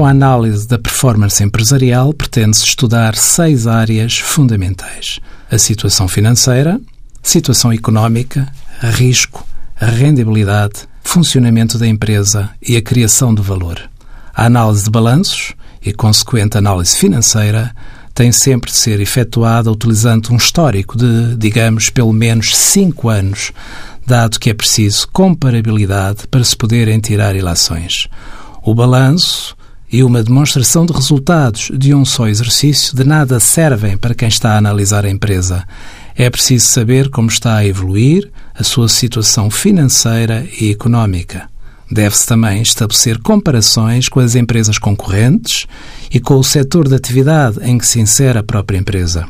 Com a análise da performance empresarial, pretende-se estudar seis áreas fundamentais: a situação financeira, situação económica, risco, rendibilidade, funcionamento da empresa e a criação de valor. A análise de balanços e consequente análise financeira tem sempre de ser efetuada utilizando um histórico de, digamos, pelo menos cinco anos, dado que é preciso comparabilidade para se poderem tirar ilações. O balanço e uma demonstração de resultados de um só exercício de nada servem para quem está a analisar a empresa. É preciso saber como está a evoluir a sua situação financeira e económica. Deve-se também estabelecer comparações com as empresas concorrentes e com o setor de atividade em que se insere a própria empresa.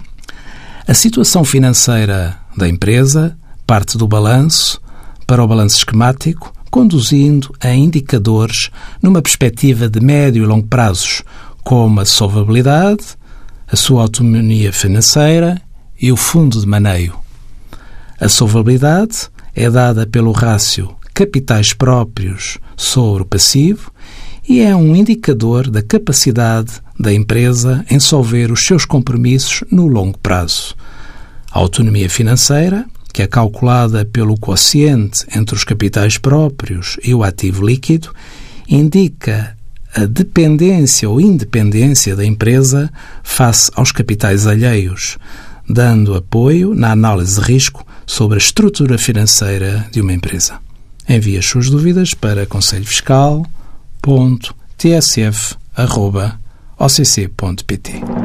A situação financeira da empresa parte do balanço para o balanço esquemático, conduzindo a indicadores numa perspectiva de médio e longo prazos, como a solvabilidade, a sua autonomia financeira e o fundo de maneio. A solvabilidade é dada pelo rácio capitais próprios sobre o passivo e é um indicador da capacidade da empresa em solver os seus compromissos no longo prazo. A autonomia financeira que é calculada pelo quociente entre os capitais próprios e o ativo líquido, indica a dependência ou independência da empresa face aos capitais alheios, dando apoio na análise de risco sobre a estrutura financeira de uma empresa. Envie as suas dúvidas para conselhofiscal.tsf.occ.pt.